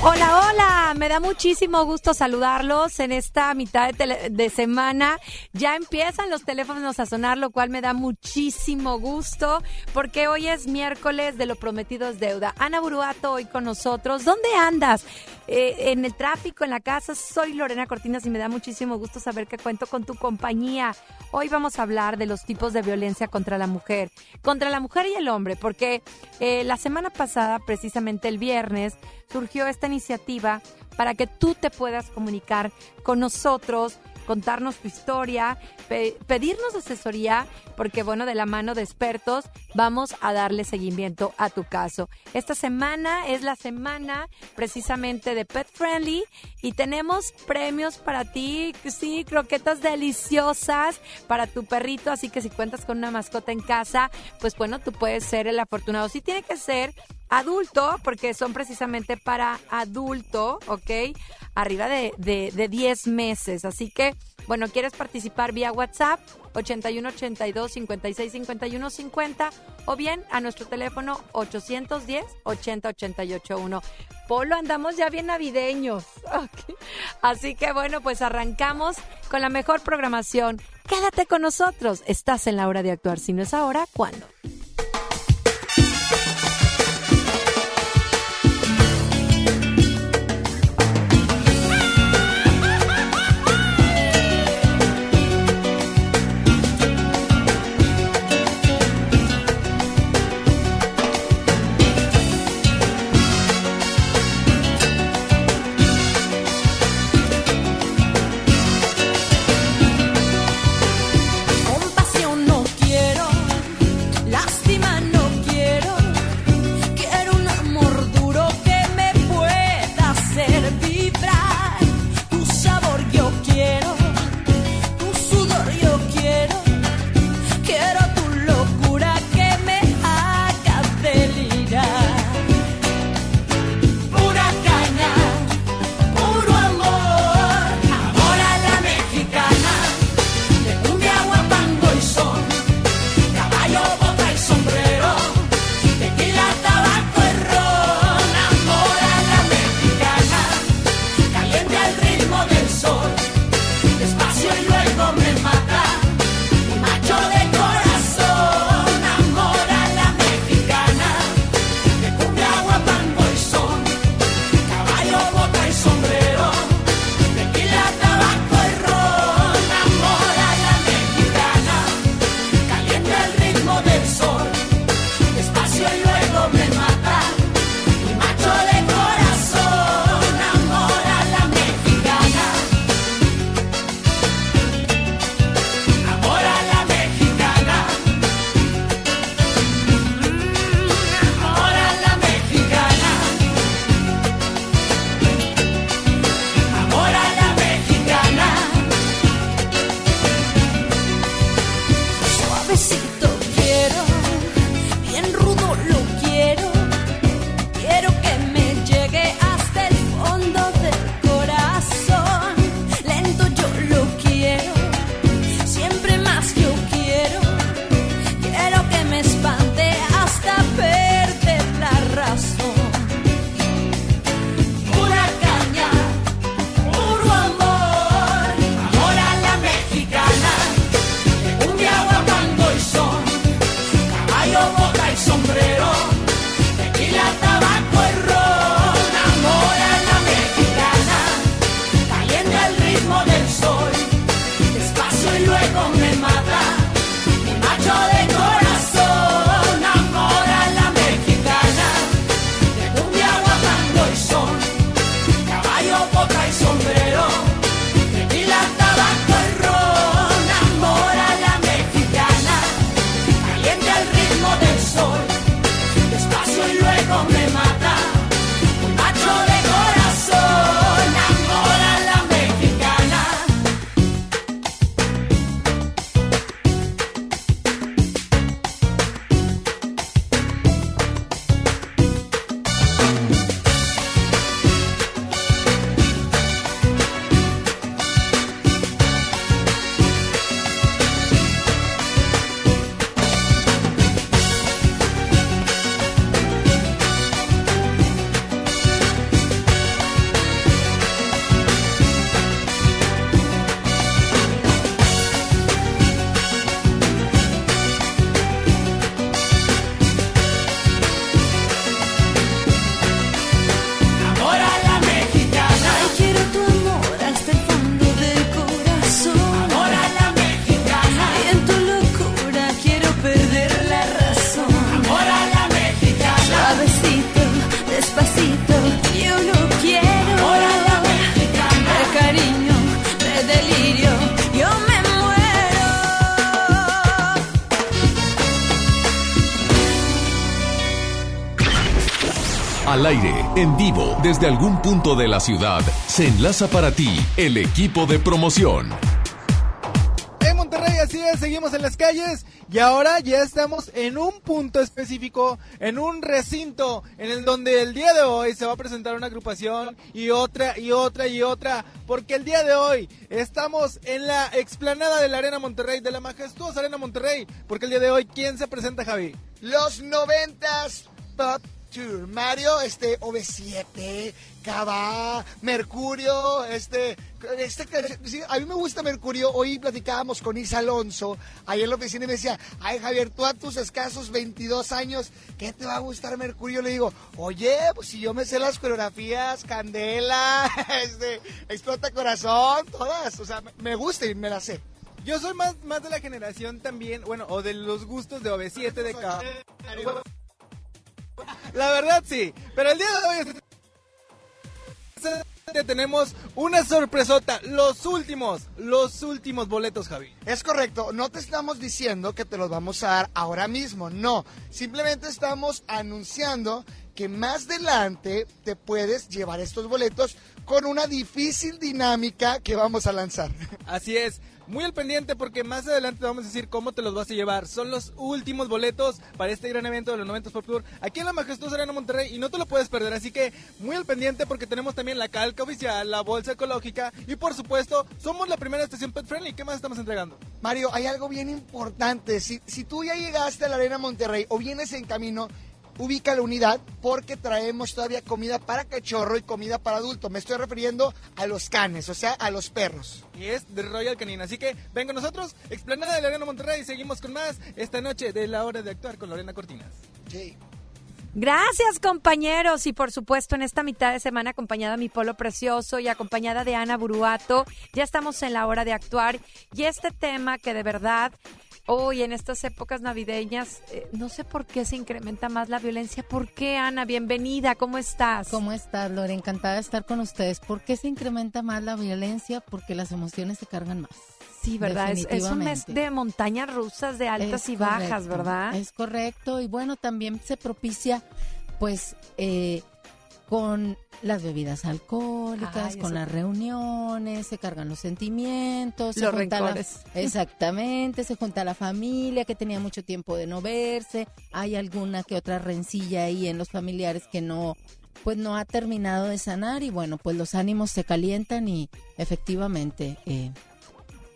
Hola, hola, me da muchísimo gusto saludarlos en esta mitad de, semana. Ya empiezan los teléfonos a sonar, lo cual me da muchísimo gusto porque hoy es miércoles de lo prometido es deuda. Ana Buruato hoy con nosotros. ¿Dónde andas? Eh, en el tráfico, en la casa. Soy Lorena Cortinas y me da muchísimo gusto saber que cuento con tu compañía. Hoy vamos a hablar de los tipos de violencia contra la mujer, contra la mujer y el hombre, porque eh, la semana pasada, precisamente el viernes, surgió esta iniciativa para que tú te puedas comunicar con nosotros contarnos tu historia, pedirnos asesoría, porque bueno, de la mano de expertos vamos a darle seguimiento a tu caso. Esta semana es la semana precisamente de Pet Friendly y tenemos premios para ti, sí, croquetas deliciosas para tu perrito, así que si cuentas con una mascota en casa, pues bueno, tú puedes ser el afortunado. Sí tiene que ser adulto, porque son precisamente para adulto, ¿ok? Arriba de, de, de 10 meses. Así que, bueno, ¿quieres participar vía WhatsApp? 81 82 56 51 50 o bien a nuestro teléfono 810 80 88 1. Polo, andamos ya bien navideños. Así que bueno, pues arrancamos con la mejor programación. Quédate con nosotros. Estás en la hora de actuar. Si no es ahora, ¿cuándo? Desde algún punto de la ciudad, se enlaza para ti el equipo de promoción. En Monterrey, así es, seguimos en las calles y ahora ya estamos en un punto específico, en un recinto, en el donde el día de hoy se va a presentar una agrupación y otra y otra y otra, porque el día de hoy estamos en la explanada de la Arena Monterrey, de la majestuosa Arena Monterrey, porque el día de hoy, ¿quién se presenta, Javi? Los noventas Pop Tour. Mario, este, OV7, Cava, Mercurio, este, este, sí, a mí me gusta Mercurio. Hoy platicábamos con Isa Alonso, ahí en la oficina y me decía, ay Javier, tú a tus escasos 22 años, ¿qué te va a gustar Mercurio? Le digo, oye, pues si yo me sé las coreografías, Candela, este, Explota Corazón, todas, o sea, me gusta y me las sé. Yo soy más, más de la generación también, bueno, o de los gustos de OV7, de Cava. La verdad sí, pero el día de hoy tenemos una sorpresota, los últimos, los últimos boletos, Javi. Es correcto, no te estamos diciendo que te los vamos a dar ahora mismo, no, simplemente estamos anunciando que más adelante te puedes llevar estos boletos con una difícil dinámica que vamos a lanzar. Así es, muy al pendiente porque más adelante te vamos a decir cómo te los vas a llevar. Son los últimos boletos para este gran evento de los 90 Pop Tour aquí en la majestuosa Arena Monterrey y no te lo puedes perder. Así que muy al pendiente porque tenemos también la calca oficial, la bolsa ecológica y por supuesto somos la primera estación pet friendly. ¿Qué más estamos entregando? Mario, hay algo bien importante. Si, si tú ya llegaste a la Arena Monterrey o vienes en camino, ubica la unidad porque traemos todavía comida para cachorro y comida para adulto. Me estoy refiriendo a los canes, o sea, a los perros. Y es de Royal Canina. Así que venga nosotros, explanada de la Arena Monterrey, y seguimos con más esta noche de la hora de actuar con Lorena Cortinas. Sí. Gracias compañeros y por supuesto en esta mitad de semana acompañada de mi polo precioso y acompañada de Ana Buruato, ya estamos en la hora de actuar y este tema que de verdad hoy en estas épocas navideñas, eh, no sé por qué se incrementa más la violencia. ¿Por qué, Ana? Bienvenida, ¿cómo estás? ¿Cómo estás, Lore? Encantada de estar con ustedes. ¿Por qué se incrementa más la violencia? Porque las emociones se cargan más. Sí, ¿verdad? Es, es un mes de montañas rusas, de altas Es y bajas, ¿verdad? Es correcto. Y bueno, también se propicia, pues, eh, con las bebidas alcohólicas, Ay, con las reuniones, se cargan los sentimientos, se junta la- exactamente, se junta la familia que tenía mucho tiempo de no verse, hay alguna que otra rencilla ahí en los familiares que no pues no ha terminado de sanar y bueno, pues los ánimos se calientan y efectivamente eh,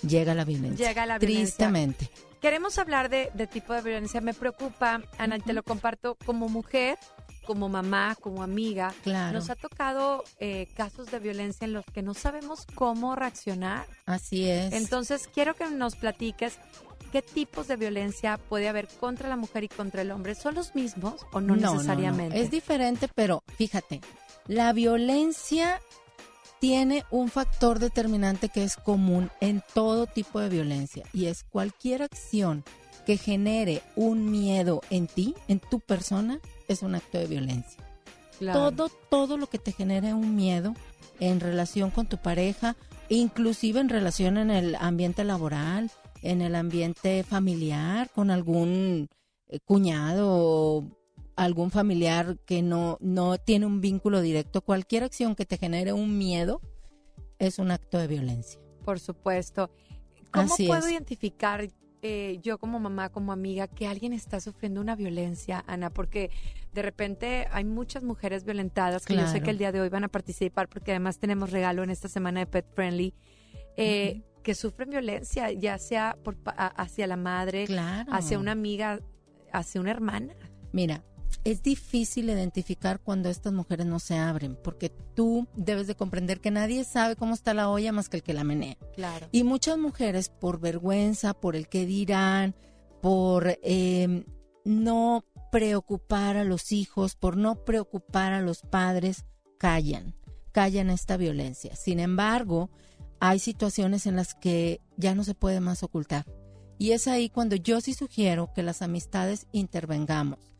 llega la violencia. Llega la violencia. Tristemente. Queremos hablar de, de tipo de violencia. Me preocupa, Ana, te lo comparto como mujer, como mamá, como amiga. Claro. Nos ha tocado eh, casos de violencia en los que no sabemos cómo reaccionar. Así es. Entonces, quiero que nos platiques qué tipos de violencia puede haber contra la mujer y contra el hombre. ¿Son los mismos o no, necesariamente? Es diferente, pero fíjate, la violencia tiene un factor determinante que es común en todo tipo de violencia y es cualquier acción que genere un miedo en ti, en tu persona, es un acto de violencia. Claro. Todo, todo lo que te genere un miedo en relación con tu pareja, inclusive en relación en el ambiente laboral, en el ambiente familiar, con algún eh, cuñado o algún familiar que no, no tiene un vínculo directo, cualquier acción que te genere un miedo es un acto de violencia. Por supuesto. ¿Cómo Así puedo es. identificar eh, yo como mamá, como amiga, que alguien está sufriendo una violencia, Ana? Porque de repente hay muchas mujeres violentadas que yo sé Claro. que el día de hoy van a participar porque además tenemos regalo en esta semana de Pet Friendly. eh, que sufren violencia, ya sea por, a- hacia la madre, Claro. hacia una amiga, hacia una hermana. Mira, es difícil identificar cuando estas mujeres no se abren, porque tú debes de comprender que nadie sabe cómo está la olla más que el que la menea. Claro. Y muchas mujeres, por vergüenza, por el que dirán, por eh, no preocupar a los hijos, por no preocupar a los padres, callan, callan esta violencia. Sin embargo, hay situaciones en las que ya no se puede más ocultar. Y es ahí cuando yo sí sugiero que las amistades intervengamos.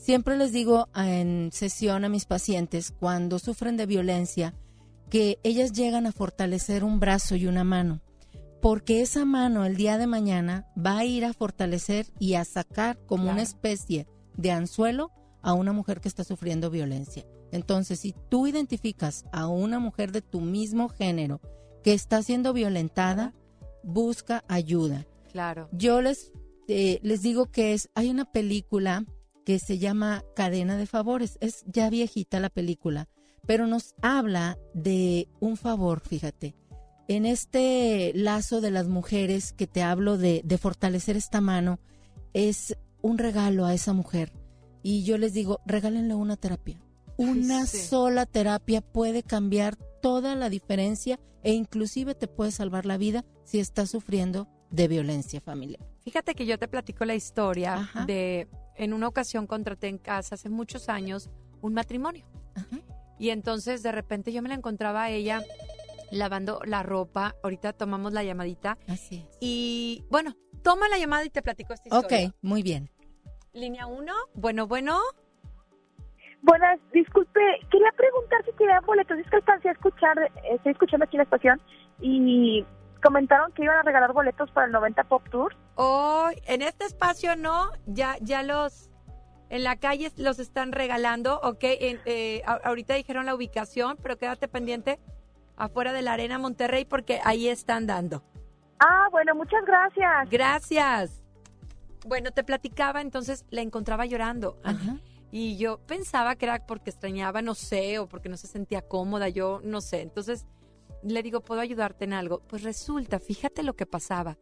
Siempre les digo en sesión a mis pacientes, cuando sufren de violencia, que ellas llegan a fortalecer un brazo y una mano, porque esa mano el día de mañana va a ir a fortalecer y a sacar como una especie de anzuelo a una mujer que está sufriendo violencia. Entonces, si tú identificas a una mujer de tu mismo género que está siendo violentada, busca ayuda. Claro. Yo les, eh, les digo que es, hay una película que se llama Cadena de Favores. Es ya viejita la película, pero nos habla de un favor, fíjate. En este lazo de las mujeres que te hablo de, de fortalecer esta mano, es un regalo a esa mujer. Y yo les digo, regálenle una terapia. Una Sí. sola terapia puede cambiar toda la diferencia e inclusive te puede salvar la vida si estás sufriendo de violencia familiar. Fíjate que yo te platico la historia Ajá. de, en una ocasión contraté en casa hace muchos años un matrimonio. Ajá. Y entonces de repente yo me la encontraba a ella lavando la ropa. Ahorita tomamos la llamadita. Así es. Y bueno, toma la llamada y te platico esta historia. Ok, muy bien. Línea 1, bueno, bueno. Buenas, disculpe, quería preguntar si quería boletos. Es que alcancé a escuchar, eh, estoy escuchando aquí la estación y comentaron que iban a regalar boletos para el 90 Pop Tour. Hoy, en este espacio no, ya, ya los, en la calle los están regalando, ok, en- eh, ahorita dijeron la ubicación, pero quédate pendiente afuera de la Arena Monterrey porque ahí están dando. Ah, bueno, muchas gracias. Gracias. Bueno, te platicaba, entonces la encontraba llorando. Ajá. Y yo pensaba que era porque extrañaba, no sé, o porque no se sentía cómoda, yo no sé. Entonces le digo, ¿puedo ayudarte en algo? Pues resulta, fíjate lo que pasaba.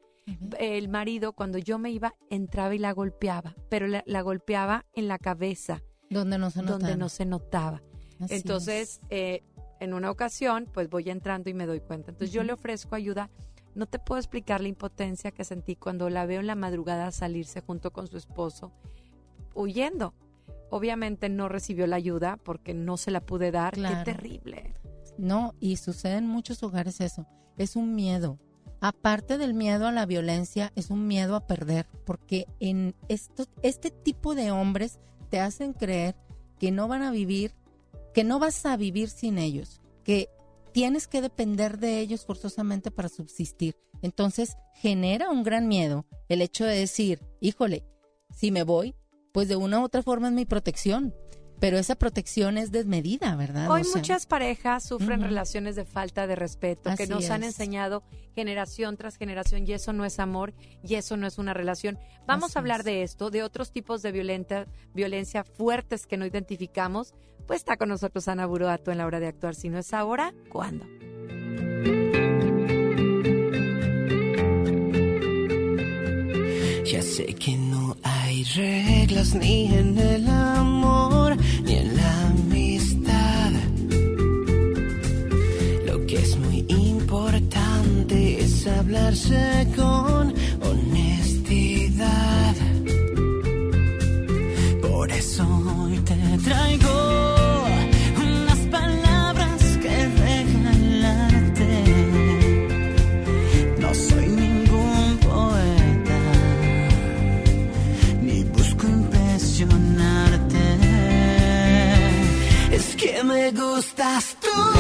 El marido, cuando yo me iba, entraba y la golpeaba, pero la, la golpeaba en la cabeza, Donde no se nota. donde no se notaba. Así Entonces, eh, en una ocasión, pues voy entrando y me doy cuenta. Entonces yo le ofrezco ayuda. No te puedo explicar la impotencia que sentí cuando la veo en la madrugada salirse junto con su esposo, huyendo. Obviamente no recibió la ayuda porque no se la pude dar. Claro. Qué terrible. No, y sucede en muchos hogares eso. Es un miedo. Aparte del miedo a la violencia, es un miedo a perder, porque en esto, este tipo de hombres te hacen creer que no van a vivir, que no vas a vivir sin ellos, que tienes que depender de ellos forzosamente para subsistir. Entonces genera un gran miedo el hecho de decir, híjole, si me voy, pues de una u otra forma es mi protección, pero esa protección es desmedida, ¿verdad? Hoy O sea, muchas parejas sufren relaciones de falta de respeto que nos han enseñado generación tras generación y eso no es amor y eso no es una relación. Vamos Así a hablar es. de esto, de otros tipos de violenta, violencia fuertes que no identificamos. Pues está con nosotros Ana Buroato en la hora de actuar. Si no es ahora, ¿cuándo? Ya sé que no hay reglas ni en el amor ni en la amistad. Lo que es muy importante es hablarse con honestidad. Por eso hoy te traigo me gustas tú.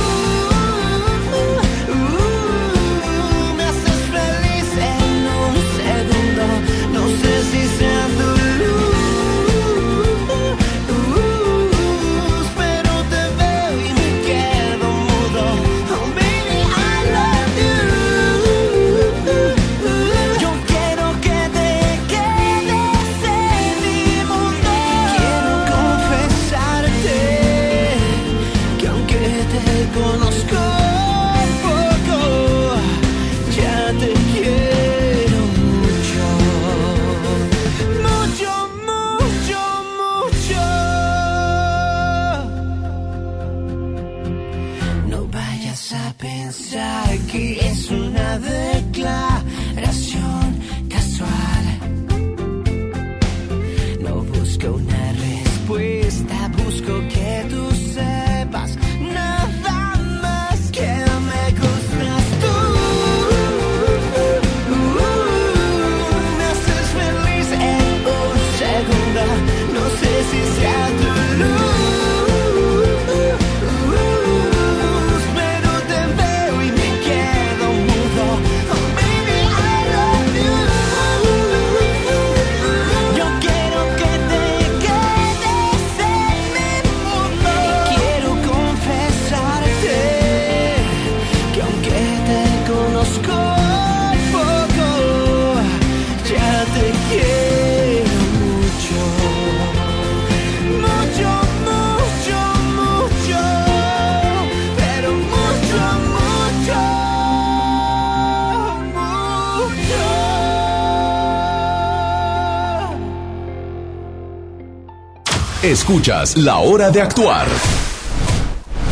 Escuchas La Hora de Actuar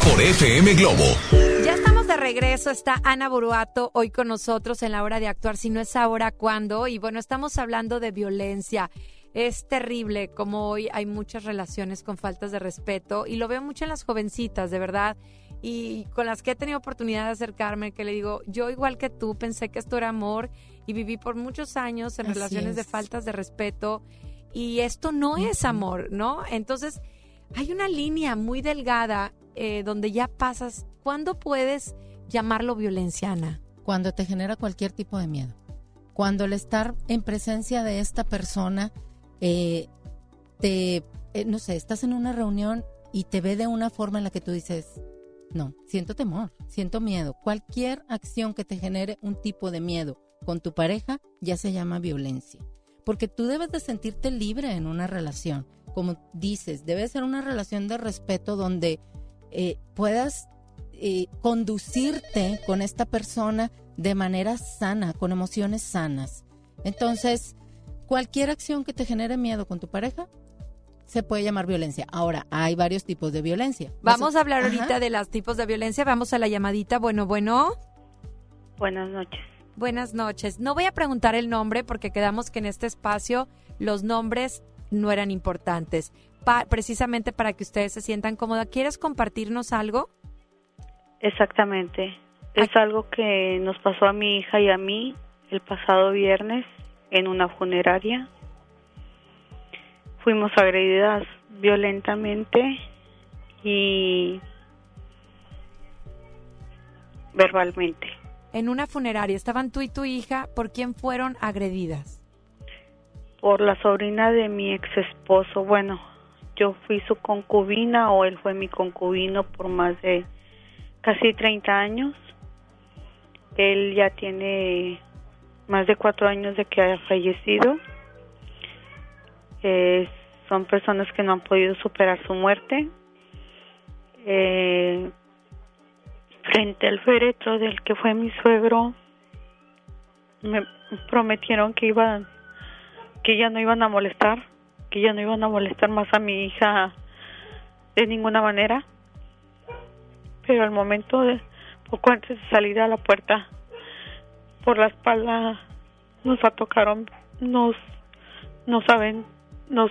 por FM Globo. Ya estamos de regreso, está Ana Buruato hoy con nosotros en la hora de actuar. Si no es ahora, ¿cuándo? Y bueno, estamos hablando de violencia. Es terrible como hoy hay muchas relaciones con faltas de respeto y lo veo mucho en las jovencitas, de verdad. Y con las que he tenido oportunidad de acercarme, que le digo, yo igual que tú pensé que esto era amor y viví por muchos años en Así relaciones de faltas de respeto y esto no es amor, ¿no? Entonces, hay una línea muy delgada eh, donde ya pasas. ¿Cuándo puedes llamarlo violencia, Ana? Cuando te genera cualquier tipo de miedo. Cuando el estar en presencia de esta persona, eh, te, eh, no sé, estás en una reunión y te ve de una forma en la que tú dices, no, siento temor, siento miedo. Cualquier acción que te genere un tipo de miedo con tu pareja ya se llama violencia. Porque tú debes de sentirte libre en una relación. Como dices, debe ser una relación de respeto donde eh, puedas eh, conducirte con esta persona de manera sana, con emociones sanas. Entonces, cualquier acción que te genere miedo con tu pareja se puede llamar violencia. Ahora, hay varios tipos de violencia. Vamos a hablar Ajá. ahorita de los tipos de violencia. Vamos a la llamadita. Bueno, bueno. Buenas noches. Buenas noches. No voy a preguntar el nombre porque quedamos que en este espacio los nombres no eran importantes. Pa- precisamente para que ustedes se sientan cómoda. ¿Quieres compartirnos algo? Exactamente. Es algo que nos pasó a mi hija y a mí el pasado viernes en una funeraria. Fuimos agredidas violentamente y verbalmente En una funeraria estaban tú y tu hija. ¿Por quién fueron agredidas? por la sobrina de mi ex esposo. Bueno, yo fui su concubina o él fue mi concubino por más de casi 30 años. Él ya tiene más de cuatro años de que haya fallecido. Eh, son personas que no han podido superar su muerte. Eh, frente al féretro del que fue mi suegro, me prometieron que iban, que ya no iban a molestar, que ya no iban a molestar más a mi hija de ninguna manera. Pero al momento de, poco antes de salir a la puerta, por la espalda nos tocaron, nos, no saben, nos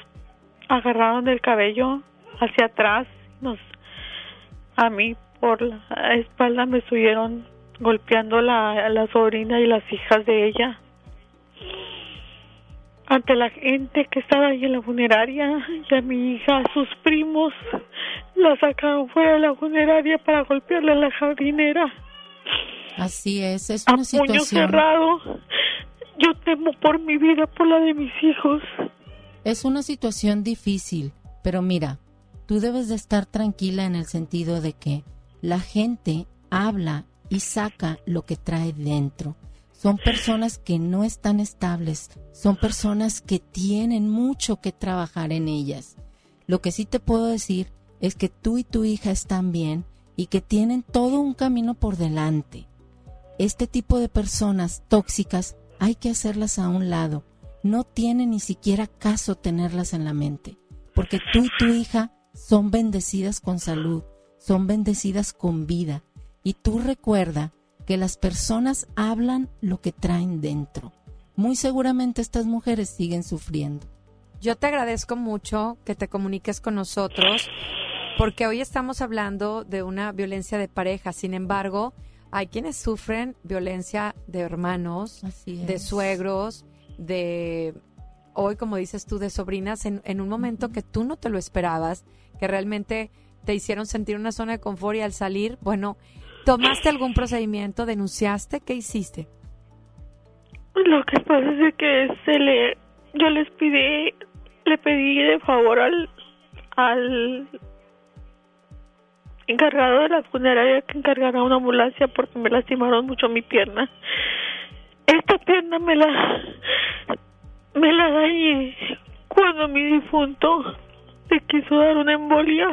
agarraron del cabello hacia atrás, nos, a mí por la espalda me estuvieron golpeando la, la sobrina y las hijas de ella. Ante la gente que estaba ahí en la funeraria y a mi hija, a sus primos, la sacaron fuera de la funeraria para golpearle a la jardinera Así es, es a una puño situación. cerrado. Yo temo por mi vida, por la de mis hijos. Es una situación difícil, pero mira, tú debes de estar tranquila en el sentido de que la gente habla y saca lo que trae dentro. Son personas que no están estables, son personas que tienen mucho que trabajar en ellas. Lo que sí te puedo decir es que tú y tu hija están bien y que tienen todo un camino por delante. Este tipo de personas tóxicas hay que hacerlas a un lado. No tiene ni siquiera caso tenerlas en la mente, porque tú y tu hija son bendecidas con salud, son bendecidas con vida. Y tú recuerda que las personas hablan lo que traen dentro. Muy seguramente estas mujeres siguen sufriendo. Yo te agradezco mucho que te comuniques con nosotros porque hoy estamos hablando de una violencia de pareja. Sin embargo, hay quienes sufren violencia de hermanos, de suegros, de hoy, como dices tú, de sobrinas en, en un momento que tú no te lo esperabas, que realmente te hicieron sentir una zona de confort y al salir, bueno, ¿tomaste algún procedimiento? ¿Denunciaste? ¿Qué hiciste? Lo que pasa es que se le, yo les pedí, le pedí de favor al, al encargado de la funeraria que encargara una ambulancia porque me lastimaron mucho mi pierna. Esta pierna me la, me la dañé cuando mi difunto le quiso dar una embolia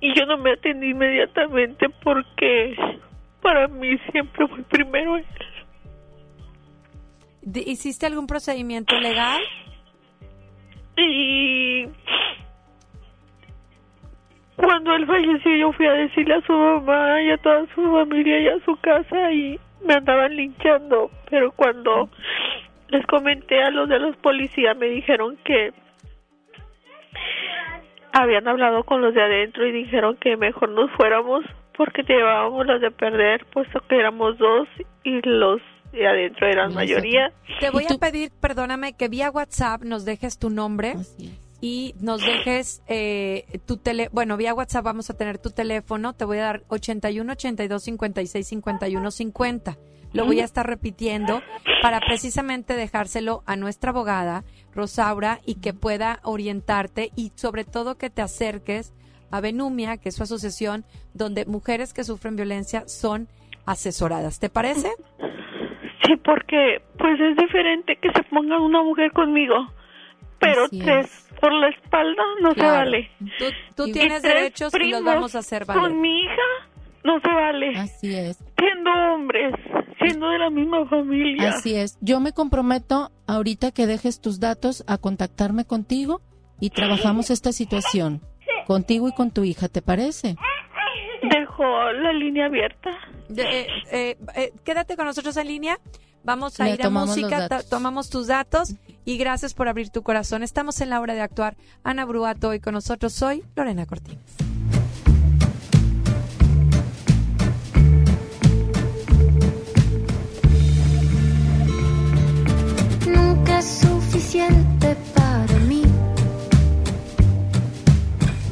y yo no me atendí inmediatamente porque para mí siempre fue primero él. ¿De- ¿Hiciste algún procedimiento legal? y cuando él falleció yo fui a decirle a su mamá y a toda su familia y a su casa y me andaban linchando, pero cuando les comenté a los de los policías me dijeron que habían hablado con los de adentro y dijeron que mejor nos fuéramos porque llevábamos las de perder, puesto que éramos dos y los de adentro eran mayoría. Te voy a pedir, perdóname, que vía WhatsApp nos dejes tu nombre y nos dejes eh, tu tele, bueno, vía WhatsApp vamos a tener tu teléfono, te voy a dar 81 82 56 51 50. Lo voy a estar repitiendo para precisamente dejárselo a nuestra abogada, Rosaura, y que pueda orientarte y sobre todo que te acerques a Benumia, que es su asociación, donde mujeres que sufren violencia son asesoradas. ¿Te parece? Sí, porque pues es diferente que se ponga una mujer conmigo, pero tres por la espalda no se vale. Tú, tú tienes derechos y los vamos a hacer valer. Con mi hija no se vale. Así es. Siendo hombres, siendo de la misma familia. Así es. Yo me comprometo ahorita que dejes tus datos a contactarme contigo y trabajamos esta situación contigo y con tu hija, ¿te parece? Dejo la línea abierta. De- eh, eh, eh, quédate con nosotros en línea. Vamos a Le ir a música, tomamos tus datos y gracias por abrir tu corazón. Estamos en la hora de actuar. Ana Bruato hoy con nosotros. Soy Lorena Cortines. Es suficiente para mí.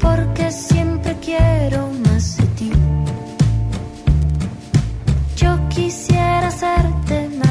Porque siempre quiero más de ti. Yo quisiera hacerte más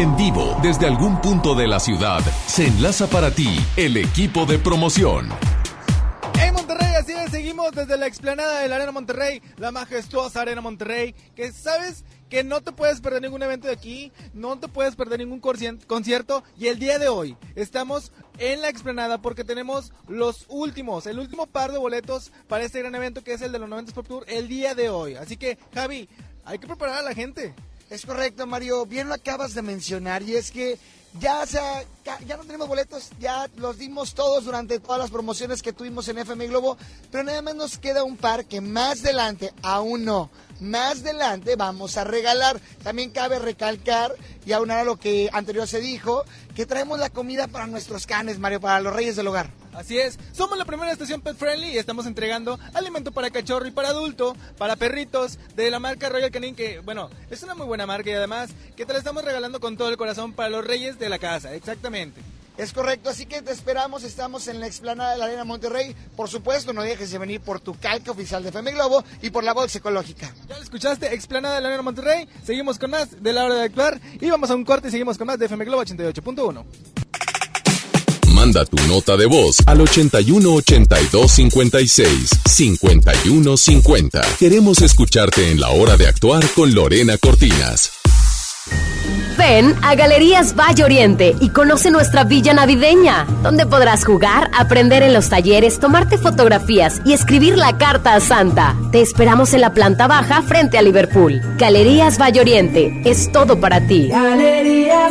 en vivo, desde algún punto de la ciudad, se enlaza para ti el equipo de promoción. En Monterrey, así es, seguimos desde la explanada de la Arena Monterrey, la majestuosa Arena Monterrey, que sabes que no te puedes perder ningún evento de aquí, no te puedes perder ningún concierto y el día de hoy estamos en la explanada porque tenemos los últimos, el último par de boletos para este gran evento que es el de los 90 Pop Tour el día de hoy. Así que, Javi, hay que preparar a la gente. Es correcto, Mario. Bien lo acabas de mencionar y es que ya, ya no tenemos boletos, ya los dimos todos durante todas las promociones que tuvimos en FM Globo, pero nada más nos queda un par que más adelante, aún no, más adelante vamos a regalar. También cabe recalcar, y aunar a lo que anterior se dijo, que traemos la comida para nuestros canes, Mario, para los reyes del hogar. Así es, somos la primera estación pet friendly y estamos entregando alimento para cachorro y para adulto, para perritos, de la marca Royal Canin, que bueno, es una muy buena marca y además que te la estamos regalando con todo el corazón para los reyes de la casa, exactamente. Es correcto, así que te esperamos, estamos en la explanada de la Arena Monterrey. Por supuesto, no dejes de venir por tu calca oficial de FM Globo y por la bolsa ecológica. Ya lo escuchaste, explanada de la Arena Monterrey. Seguimos con más de la hora de actuar y vamos a un corte y seguimos con más de FM Globo 88.1. Manda tu nota de voz al 81 82 56 51 50. Queremos escucharte en la hora de actuar con Lorena Cortinas. Ven a Galerías Valle Oriente y conoce nuestra villa navideña, donde podrás jugar, aprender en los talleres, tomarte fotografías y escribir la carta a Santa. Te esperamos en la planta baja frente a Liverpool. Galerías Valle Oriente es todo para ti. Galerías.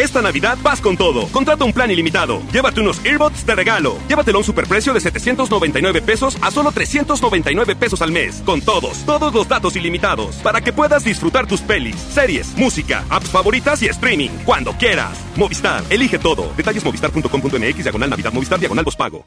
Esta Navidad vas con todo. Contrata un plan ilimitado. Llévate unos earbuds de regalo. Llévatelo a un superprecio de 799 pesos a solo 399 pesos al mes. Con todos, todos los datos ilimitados. Para que puedas disfrutar tus pelis, series, música, apps favoritas y streaming. Cuando quieras. Movistar, elige todo. Detalles movistar.com.mx, diagonal Navidad, Movistar, diagonal pago.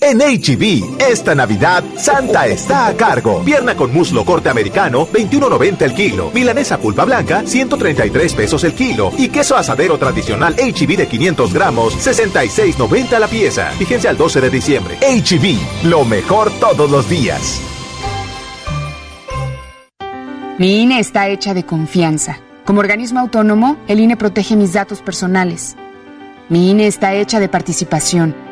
En HB, esta Navidad, Santa está a cargo. Pierna con muslo corte americano, 21.90 el kilo. Milanesa pulpa blanca, 133 pesos el kilo. Y queso asadero tradicional HB de 500 gramos, 66.90 la pieza. Fíjense al 12 de diciembre. HB, lo mejor todos los días. Mi INE está hecha de confianza. Como organismo autónomo, el INE protege mis datos personales. Mi INE está hecha de participación.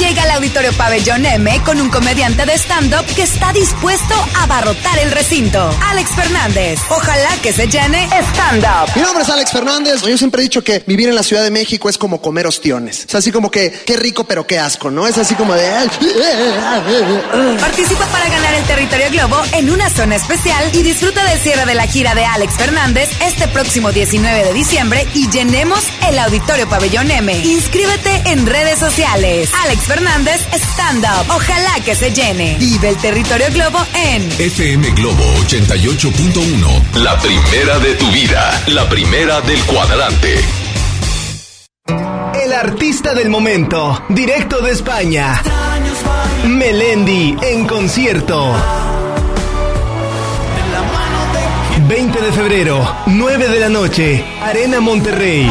Llega al Auditorio Pabellón M con un comediante de stand-up que está dispuesto a abarrotar el recinto. Alex Fernández. Ojalá que se llene stand-up. Mi nombre es Alex Fernández. Yo siempre he dicho que vivir en la Ciudad de México es como comer ostiones. Es así como que, qué rico pero qué asco, ¿no? Es así como de... Participa para ganar el territorio Globo en una zona especial y disfruta del cierre de la gira de Alex Fernández este próximo 19 de diciembre y llenemos el Auditorio Pabellón M. Inscríbete en redes sociales. Alex Fernández Stand Up. Ojalá que se llene. Vive el territorio Globo en FM Globo 88.1. La primera de tu vida. La primera del cuadrante. El artista del momento, directo de España. Melendi en concierto. 20 de febrero, 9 de la noche, Arena Monterrey.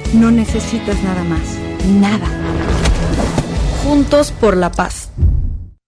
No necesitas nada más. Nada. Juntos por la paz.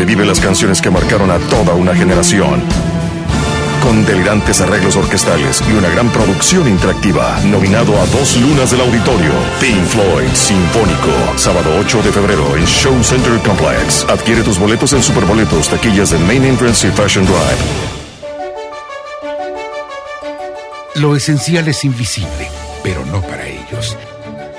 Revive las canciones que marcaron a toda una generación. Con delirantes arreglos orquestales y una gran producción interactiva. Nominado a dos lunas del auditorio. Pink Floyd Sinfónico. Sábado 8 de febrero en Show Center Complex. Adquiere tus boletos en Superboletos, taquillas de Main Entrance y Fashion Drive. Lo esencial es invisible, pero no para ellos.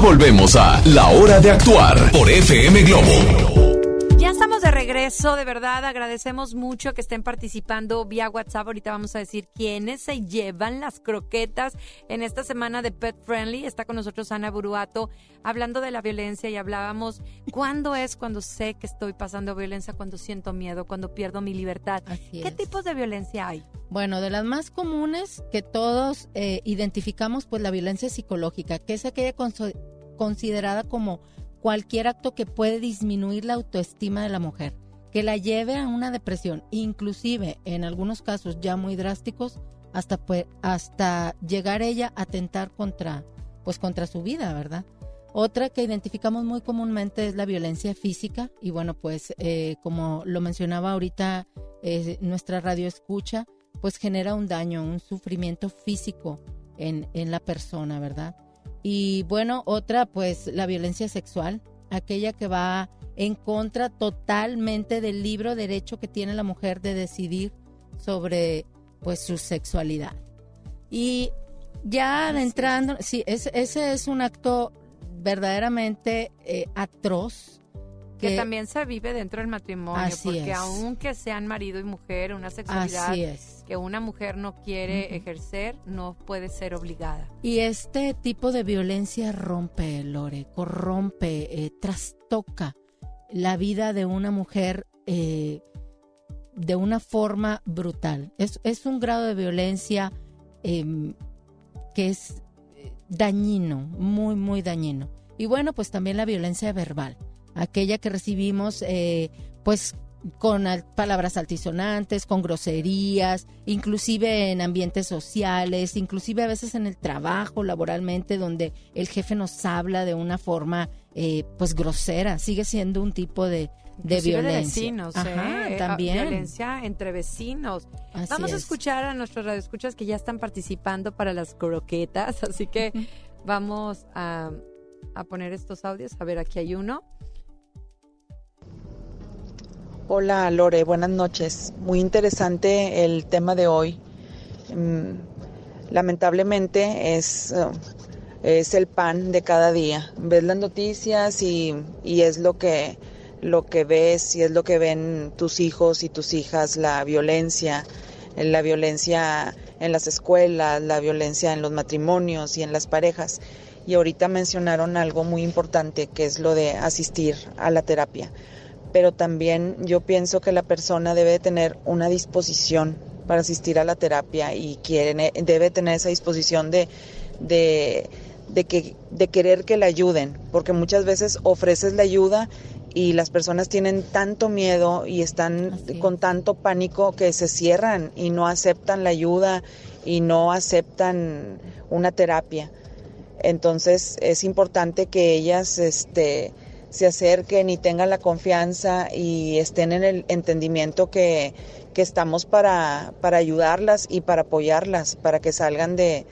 Volvemos a La Hora de Actuar por FM Globo. Estamos de verdad agradecemos mucho que estén participando vía WhatsApp. Ahorita vamos a decir quiénes se llevan las croquetas en esta semana de Pet Friendly. Está con nosotros Ana Buruato hablando de la violencia y hablábamos cuándo es cuando sé que estoy pasando violencia, cuando siento miedo, cuando pierdo mi libertad. ¿Qué tipos de violencia hay? Bueno, de las más comunes que todos eh, identificamos, pues la violencia psicológica, que es aquella considerada como cualquier acto que puede disminuir la autoestima de la mujer, que la lleve a una depresión, inclusive en algunos casos ya muy drásticos, hasta, pues, hasta llegar ella a atentar contra, pues, contra su vida, ¿verdad? Otra que identificamos muy comúnmente es la violencia física y bueno, pues eh, como lo mencionaba ahorita eh, nuestra radio escucha, pues genera un daño, un sufrimiento físico en, en la persona, ¿verdad? Y bueno, otra pues la violencia sexual, aquella que va en contra totalmente del libro derecho que tiene la mujer de decidir sobre pues su sexualidad. Y ya adentrando, sí, es- ese es un acto verdaderamente eh, atroz. Que, también se vive dentro del matrimonio, Así porque es. aunque sean marido y mujer, una sexualidad es. que una mujer no quiere ejercer, no puede ser obligada. Y este tipo de violencia rompe, Lore, corrompe, eh, trastoca la vida de una mujer eh, de una forma brutal. Es, es un grado de violencia em, que es eh, dañino, muy, muy dañino. Y bueno, pues también la violencia verbal, aquella que recibimos, eh, pues con al- palabras altisonantes, con groserías, inclusive en ambientes sociales, inclusive a veces en el trabajo, laboralmente, donde el jefe nos habla de una forma, eh, pues grosera, sigue siendo un tipo de, de violencia. vecinos, Ajá, ¿eh? Eh, también. Violencia entre vecinos. Así Vamos a es. escuchar a nuestros radioescuchas que ya están participando para las croquetas, así que vamos a, a poner estos audios. A ver, aquí hay uno. Hola Lore, buenas noches. Muy interesante el tema de hoy. Mm, Lamentablemente es, eh, es el pan de cada día. Ves las noticias y, y es lo que, lo que ves y es lo que ven tus hijos y tus hijas, la violencia, la violencia en las escuelas, la violencia en los matrimonios y en las parejas. Y ahorita mencionaron algo muy importante que es lo de asistir a la terapia pero también yo pienso que la persona debe tener una disposición para asistir a la terapia y quiere, debe tener esa disposición de, de, de que, de querer que la ayuden, porque muchas veces ofreces la ayuda y las personas tienen tanto miedo y están con tanto pánico que se cierran y no aceptan la ayuda y no aceptan una terapia. Entonces es importante que ellas este, se acerquen y tengan la confianza y estén en el entendimiento que, que estamos para, para ayudarlas y para apoyarlas, para que salgan de,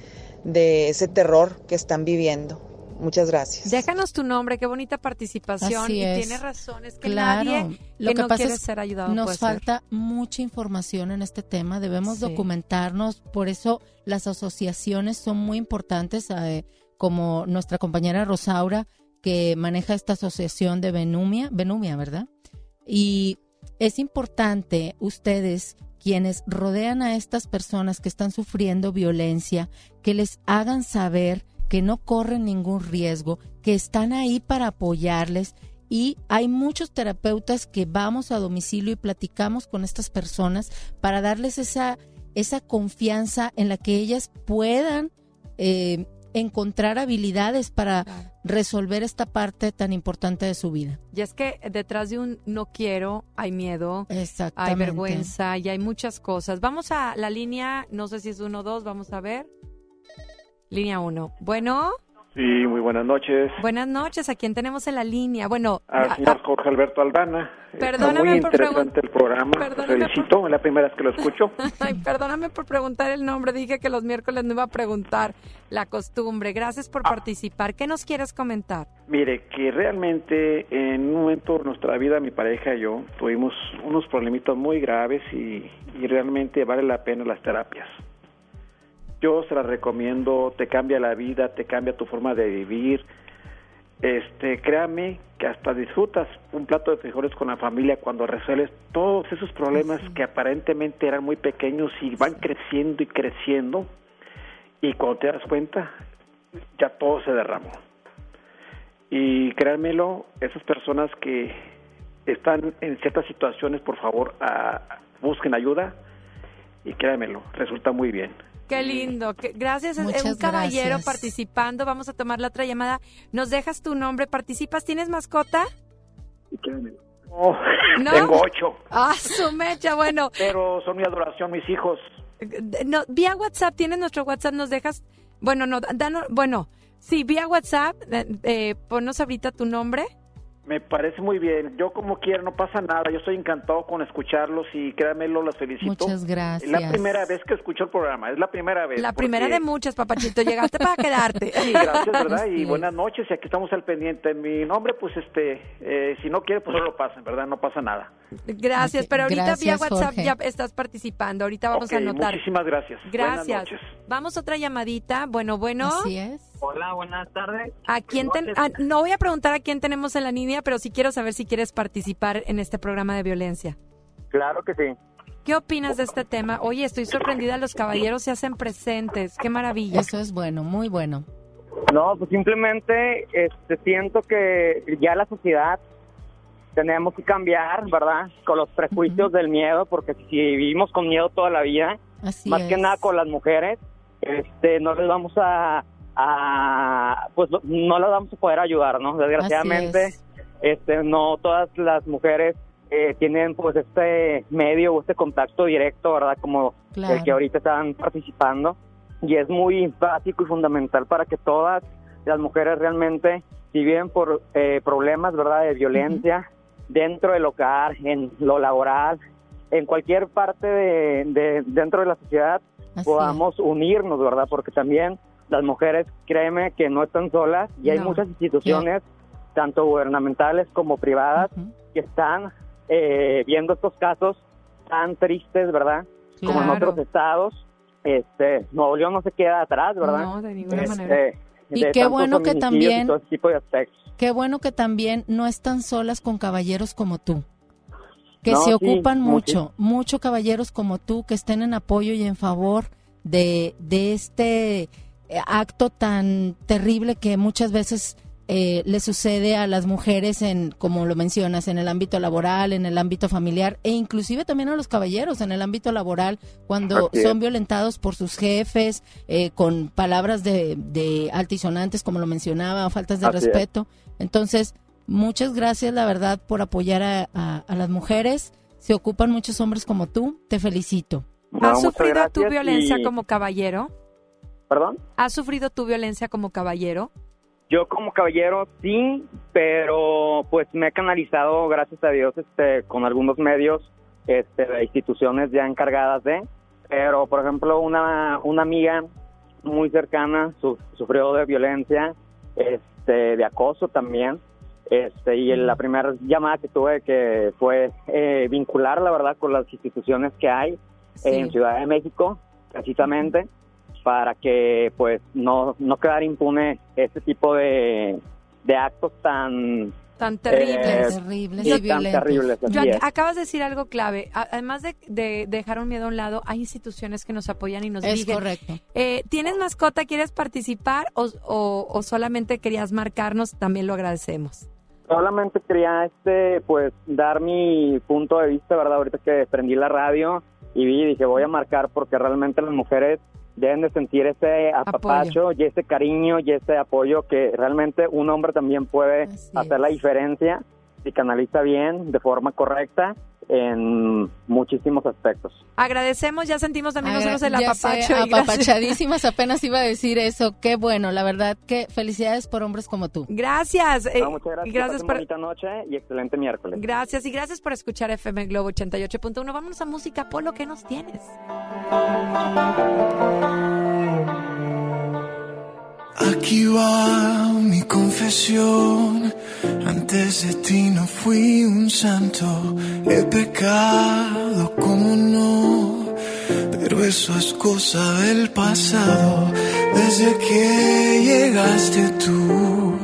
de ese terror que están viviendo. Muchas gracias. Déjanos tu nombre, qué bonita participación. Así y es. tienes razón, es que Claro. nadie Lo que, que no pasa quiere es ser ayudado nos puede ser. falta mucha información en este tema, debemos Sí. documentarnos, por eso las asociaciones son muy importantes, eh, como nuestra compañera Rosaura, que maneja esta asociación de Benumia, Benumia, ¿verdad? Y es importante ustedes quienes rodean a estas personas que están sufriendo violencia, que les hagan saber que no corren ningún riesgo, que están ahí para apoyarles y hay muchos terapeutas que vamos a domicilio y platicamos con estas personas para darles esa, esa confianza en la que ellas puedan eh, encontrar habilidades para resolver esta parte tan importante de su vida. Y es que detrás de un no quiero hay miedo, hay vergüenza y hay muchas cosas. Vamos a la línea, no sé si es uno o dos, vamos a ver. Línea uno. Bueno, Sí, muy buenas noches. buenas noches. ¿A quién tenemos en la línea? Bueno, Al señor Jorge Alberto Aldana. Está Perdóname muy por interesante el programa. Perdóname por- felicito, es la primera vez que lo escucho. Ay, perdóname por preguntar el nombre. Dije que los miércoles no iba a preguntar la costumbre. Gracias Ah. por participar. ¿Qué nos quieres comentar? Mire, que realmente en un momento de nuestra vida, mi pareja y yo tuvimos unos problemitas muy graves y, y realmente vale la pena las terapias. Yo se las recomiendo, te cambia la vida, te cambia tu forma de vivir. este, créame que hasta disfrutas un plato de frijoles con la familia cuando resuelves todos esos problemas que aparentemente eran muy pequeños y van creciendo y creciendo y cuando te das cuenta ya todo se derramó. Y créanmelo, esas personas que están en ciertas situaciones, por favor, a- busquen ayuda y créanmelo, resulta muy bien. Qué lindo. que- gracias. Es- Muchas un caballero gracias. participando. Vamos a tomar la otra llamada. Nos dejas tu nombre. ¿Participas? ¿Tienes mascota? No, ¿No? tengo ocho, Ah, su mecha. Bueno, pero son mi adoración mis hijos. no, vía WhatsApp. ¿Tienes nuestro WhatsApp? ¿Nos dejas? Bueno, no, danos, bueno, sí, vía WhatsApp. eh, eh, ponnos ahorita tu nombre. Me parece muy bien. Yo como quiera, no pasa nada. Yo estoy encantado con escucharlos y créanmelo, los felicito. Muchas gracias. Es la primera vez que escucho el programa. Es la primera vez. La primera porque- de muchas, papachito. Llegaste para quedarte. Sí, gracias, ¿verdad? Y buenas noches. Y aquí estamos al pendiente. Mi nombre, pues, este, eh, si no quiere, pues no lo pasen, ¿verdad? No pasa nada. Gracias, pero ahorita Gracias, vía WhatsApp Jorge. ya estás participando. Ahorita vamos a anotar. Muchísimas gracias. Buenas Gracias. noches. Vamos a otra llamadita. Bueno, bueno. Así es. Hola, buenas tardes. ¿A quién ten- ah, no voy a preguntar a quién tenemos en la línea, pero sí quiero saber si quieres participar en este programa de violencia. Claro que sí. ¿Qué opinas de este tema? Oye, estoy sorprendida, los caballeros se hacen presentes. Qué maravilla. Eso es bueno, muy bueno. No, pues simplemente este, siento que ya la sociedad tenemos que cambiar, ¿verdad? Con los prejuicios del miedo, porque si vivimos con miedo toda la vida, Así más que nada con las mujeres, este, no les vamos a, pues no las vamos a poder ayudar, ¿no? Desgraciadamente, es. este, no todas las mujeres eh, tienen pues este medio o este contacto directo, ¿verdad? Como Claro. el que ahorita están participando y es muy básico y fundamental para que todas las mujeres realmente, si viven por eh, problemas, ¿verdad? De violencia dentro del hogar, en lo laboral, en cualquier parte de, de- dentro de la sociedad, Así podamos unirnos, ¿verdad? Porque también las mujeres, créeme que no están solas y hay muchas instituciones, tanto gubernamentales como privadas, que están eh, viendo estos casos tan tristes, ¿verdad? Como en otros estados. Este, Nuevo León no se queda atrás, ¿verdad? No, de ninguna Este, manera. Y qué bueno que también- tipo de. Qué bueno que también no están solas con caballeros como tú. Que No, se sí, ocupan mucho. mucho, mucho caballeros como tú que estén en apoyo y en favor de, de este acto tan terrible que muchas veces eh, le sucede a las mujeres en, como lo mencionas, en el ámbito laboral, en el ámbito familiar e inclusive también a los caballeros en el ámbito laboral cuando Así es. son violentados por sus jefes eh, con palabras de, de altisonantes como lo mencionaba, o faltas de Así es. respeto. Entonces, muchas gracias, la verdad, por apoyar a, a- a las mujeres. Se ocupan muchos hombres como tú. Te felicito. No, ¿Has sufrido tu violencia y- como caballero? ¿Perdón? ¿Has sufrido tu violencia como caballero? Yo como caballero sí, pero pues me he canalizado, gracias a Dios, este, con algunos medios, este, de instituciones ya encargadas de, pero por ejemplo una, una amiga muy cercana su- sufrió de violencia, este, de acoso también, este, y la primera llamada que tuve que fue eh, vincular, la verdad, con las instituciones que hay en Ciudad de México, precisamente, para que pues no, no quedar impune este tipo de, de actos tan Tan terribles. eh, Terribles sí, y tan violentos. terribles, Yo acabas de decir algo clave. Además de, de dejar un miedo a un lado, hay instituciones que nos apoyan y nos Es dirigen. correcto. Eh, ¿Tienes mascota? ¿Quieres participar o, o- o solamente querías marcarnos? También lo agradecemos. Solamente quería este pues dar mi punto de vista, ¿verdad? Ahorita que prendí la radio y vi, dije, voy a marcar porque realmente las mujeres deben de sentir ese apapacho y ese cariño y ese apoyo que realmente un hombre también puede hacer la diferencia si canaliza bien, de forma correcta, en muchísimos aspectos. Agradecemos, ya sentimos también Agra- nosotros el sé, apapacho. gracias. apapachadísimas, apenas iba a decir eso. Qué bueno, la verdad que felicidades por hombres como tú. Gracias. eh, No, muchas gracias, gracias por, bonita noche y excelente miércoles. gracias y gracias por escuchar FM Globo 88.1. Vámonos a música. Polo, ¿qué nos tienes? Aquí va mi confesión. Antes de ti no fui un santo. He pecado, como no. Pero eso es cosa del pasado. Desde que llegaste tú,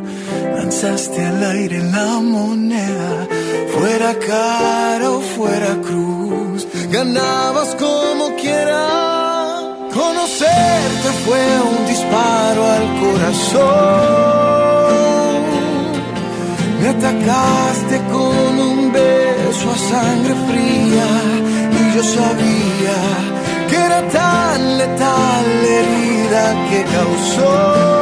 lanzaste al aire la moneda, fuera cara o fuera cruz, ganabas como quiera. Conocerte fue un disparo al corazón. Me atacaste con un beso a sangre fría y yo sabía que era tan letal la herida que causó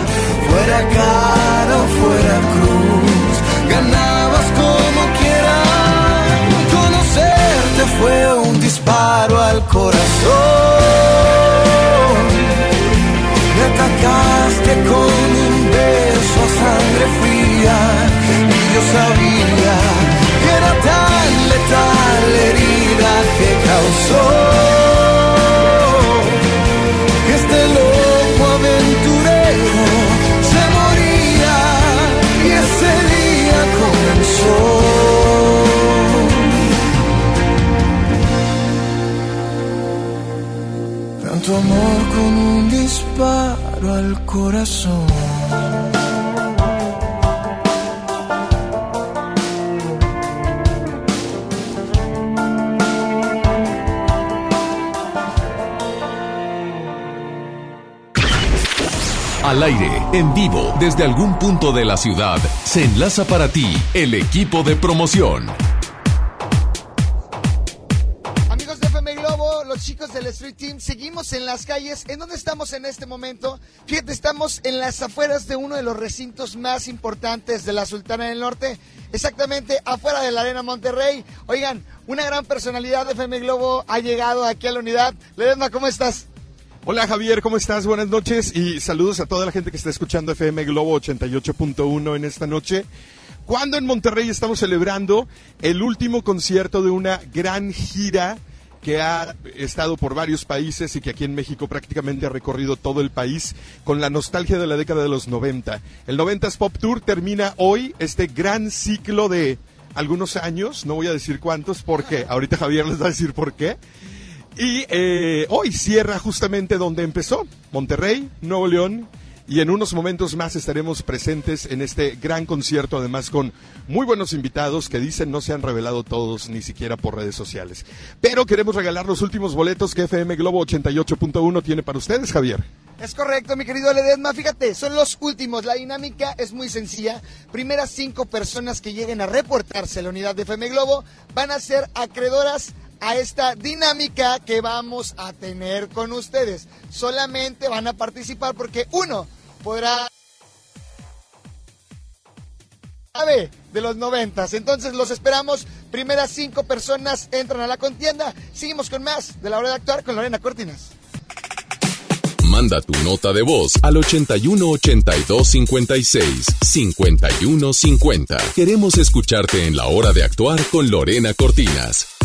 fuera cara o fuera cruz, ganabas como quieras. Conocerte fue un disparo al corazón. Me atacaste con un beso en vivo, desde algún punto de la ciudad, se enlaza para ti el equipo de promoción. Amigos de FM Globo, los chicos del Street Team, seguimos en las calles. ¿En dónde estamos en este momento? Fíjate, estamos en las afueras de uno de los recintos más importantes de la Sultana del Norte, exactamente afuera de la Arena Monterrey. Oigan, una gran personalidad de FM Globo ha llegado aquí a la unidad. Ledesma, ¿cómo estás? Hola Javier, ¿cómo estás? Buenas noches y saludos a toda la gente que está escuchando FM Globo 88.1 en esta noche. Cuando en Monterrey estamos celebrando el último concierto de una gran gira que ha estado por varios países y que aquí en México prácticamente ha recorrido todo el país con la nostalgia de la década de los 90. El 90s Pop Tour termina hoy este gran ciclo de algunos años, no voy a decir cuántos porque ahorita Javier les va a decir por qué. Y eh, hoy cierra justamente donde empezó, Monterrey, Nuevo León. Y en unos momentos más estaremos presentes en este gran concierto, además con muy buenos invitados que dicen no se han revelado todos, ni siquiera por redes sociales. Pero queremos regalar los últimos boletos que FM Globo 88.1 tiene para ustedes, Javier. Es correcto, mi querido Ledesma. Fíjate, son los últimos. La dinámica es muy sencilla. Primeras cinco personas que lleguen a reportarse a la unidad de FM Globo van a ser acreedoras a esta dinámica que vamos a tener con ustedes. Solamente van a participar porque uno podrá de los noventas. Entonces los esperamos. Primeras cinco personas entran a la contienda. Seguimos con más de la hora de actuar con Lorena Cortinas. Manda tu nota de voz al 81 82 56 51 50. Queremos escucharte en la hora de actuar con Lorena Cortinas.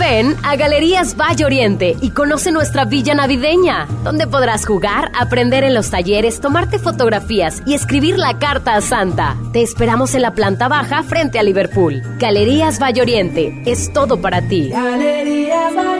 Ven a Galerías Valle Oriente y conoce nuestra villa navideña, donde podrás jugar, aprender en los talleres, tomarte fotografías y escribir la carta a Santa. Te esperamos en la planta baja frente a Liverpool. Galerías Valle Oriente, es todo para ti. Galerías Valle.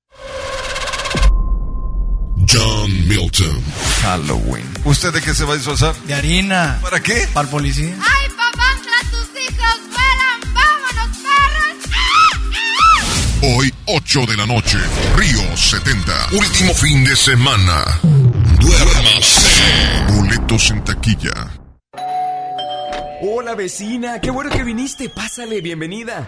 John Milton. Halloween. ¿Usted de qué se va a disfrazar? De harina. ¿Para qué? Para el policía. ¡Ay, papá, tus hijos vuelan! ¡Vámonos, perros! Hoy, 8 de la noche, Río 70. Último fin de semana. Duérmase. Boletos en taquilla. Hola vecina, qué bueno que viniste. Pásale, bienvenida.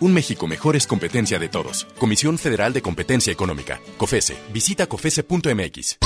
Un México mejor es competencia de todos. Comisión Federal de Competencia Económica. COFESE. Visita COFESE.mx.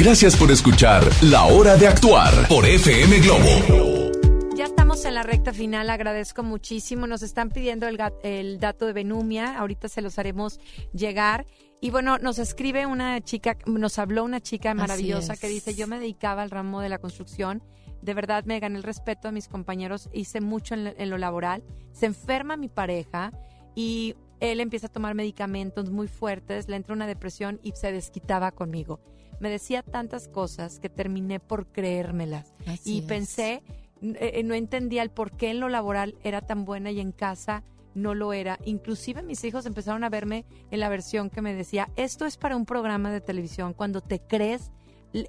Gracias por escuchar La Hora de Actuar por FM Globo. Ya estamos en la recta final, agradezco muchísimo. Nos están pidiendo el, dato de Benumia, ahorita se los haremos llegar. Y bueno, nos escribe una chica, nos habló una chica maravillosa es. que dice, yo me dedicaba al ramo de la construcción, de verdad me gané el respeto de mis compañeros, hice mucho en, en lo laboral, se enferma mi pareja y él empieza a tomar medicamentos muy fuertes, le entra una depresión y se desquitaba conmigo. Me decía tantas cosas que terminé por creérmelas Así y es. pensé eh, no entendía el por qué en lo laboral era tan buena y en casa no lo era. Inclusive mis hijos empezaron a verme en la versión que me decía, esto es para un programa de televisión, cuando te crees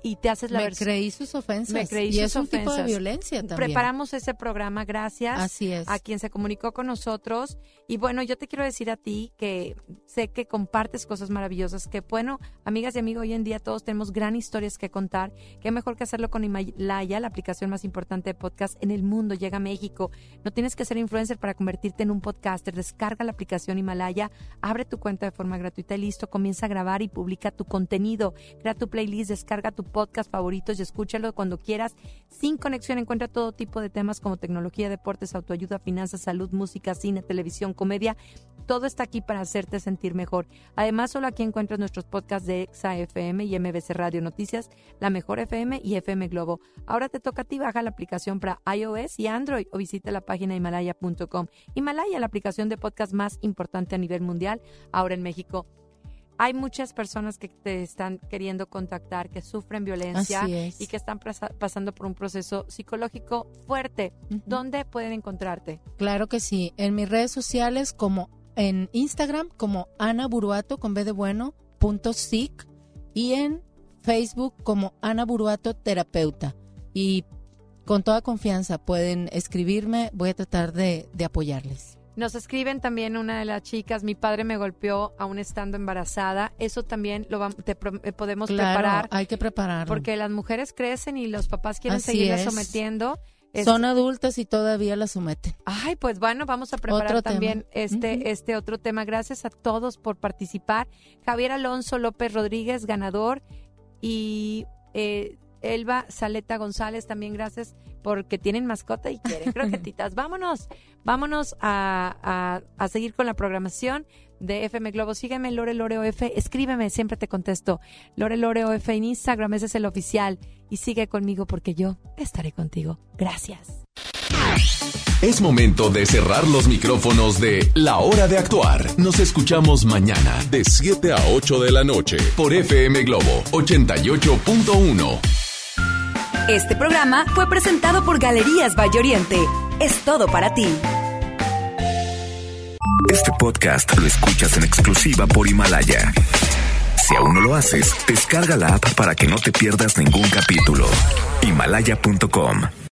y te haces la Me versión. creí sus ofensas. Me creí y sus es un tipo de ofensas. violencia también. Preparamos ese programa gracias Así es. a quien se comunicó con nosotros. Y bueno, yo te quiero decir a ti que sé que compartes cosas maravillosas, que bueno, amigas y amigos, hoy en día todos tenemos gran historias que contar. Qué mejor que hacerlo con Himalaya, la aplicación más importante de podcast en el mundo. Llega a México. No tienes que ser influencer para convertirte en un podcaster. Descarga la aplicación Himalaya, abre tu cuenta de forma gratuita y listo. Comienza a grabar y publica tu contenido. Crea tu playlist, descarga tu podcast favoritos y escúchalo cuando quieras. Sin conexión encuentra todo tipo de temas como tecnología, deportes, autoayuda, finanzas, salud, música, cine, televisión, comedia. Todo está aquí para hacerte sentir mejor. Además, solo aquí encuentras nuestros podcasts de Exa FM y MBC Radio Noticias, La Mejor FM y FM Globo. Ahora te toca a ti, baja la aplicación para iOS y Android o visita la página himalaya.com. Himalaya, la aplicación de podcast más importante a nivel mundial, ahora en México. Hay muchas personas que te están queriendo contactar, que sufren violencia y que están pasando por un proceso psicológico fuerte. ¿Dónde pueden encontrarte? Claro que sí. En mis redes sociales, como en Instagram, como Ana Buruato con B de bueno, punto sic, y en Facebook como Ana Buruato Terapeuta. Y con toda confianza pueden escribirme, voy a tratar de, de apoyarles. Nos escriben también una de las chicas, mi padre me golpeó aún estando embarazada. Eso también lo vam- te eh, podemos Claro, preparar. hay que prepararlo. Porque las mujeres crecen y los papás quieren Así seguirlas es. sometiendo. Es- Son adultas y todavía las someten. Ay, pues bueno, vamos a preparar Otro tema. también este, este otro tema. Gracias a todos por participar. Javier Alonso López Rodríguez, ganador. Y eh, Elba Saleta González, también gracias porque tienen mascota y quieren croquetitas. vámonos, vámonos a, a- a seguir con la programación de FM Globo. Sígueme, Lore Lore OF. Escríbeme, siempre te contesto. Lore Lore OF en Instagram, ese es el oficial. Y sigue conmigo porque yo estaré contigo. Gracias. Es momento de cerrar los micrófonos de La Hora de Actuar. Nos escuchamos mañana de 7 a 8 de la noche por FM Globo 88.1. Este programa fue presentado por Galerías Valle Oriente. Es todo para ti. Este podcast lo escuchas en exclusiva por Himalaya. Si aún no lo haces, descarga la app para que no te pierdas ningún capítulo. Himalaya.com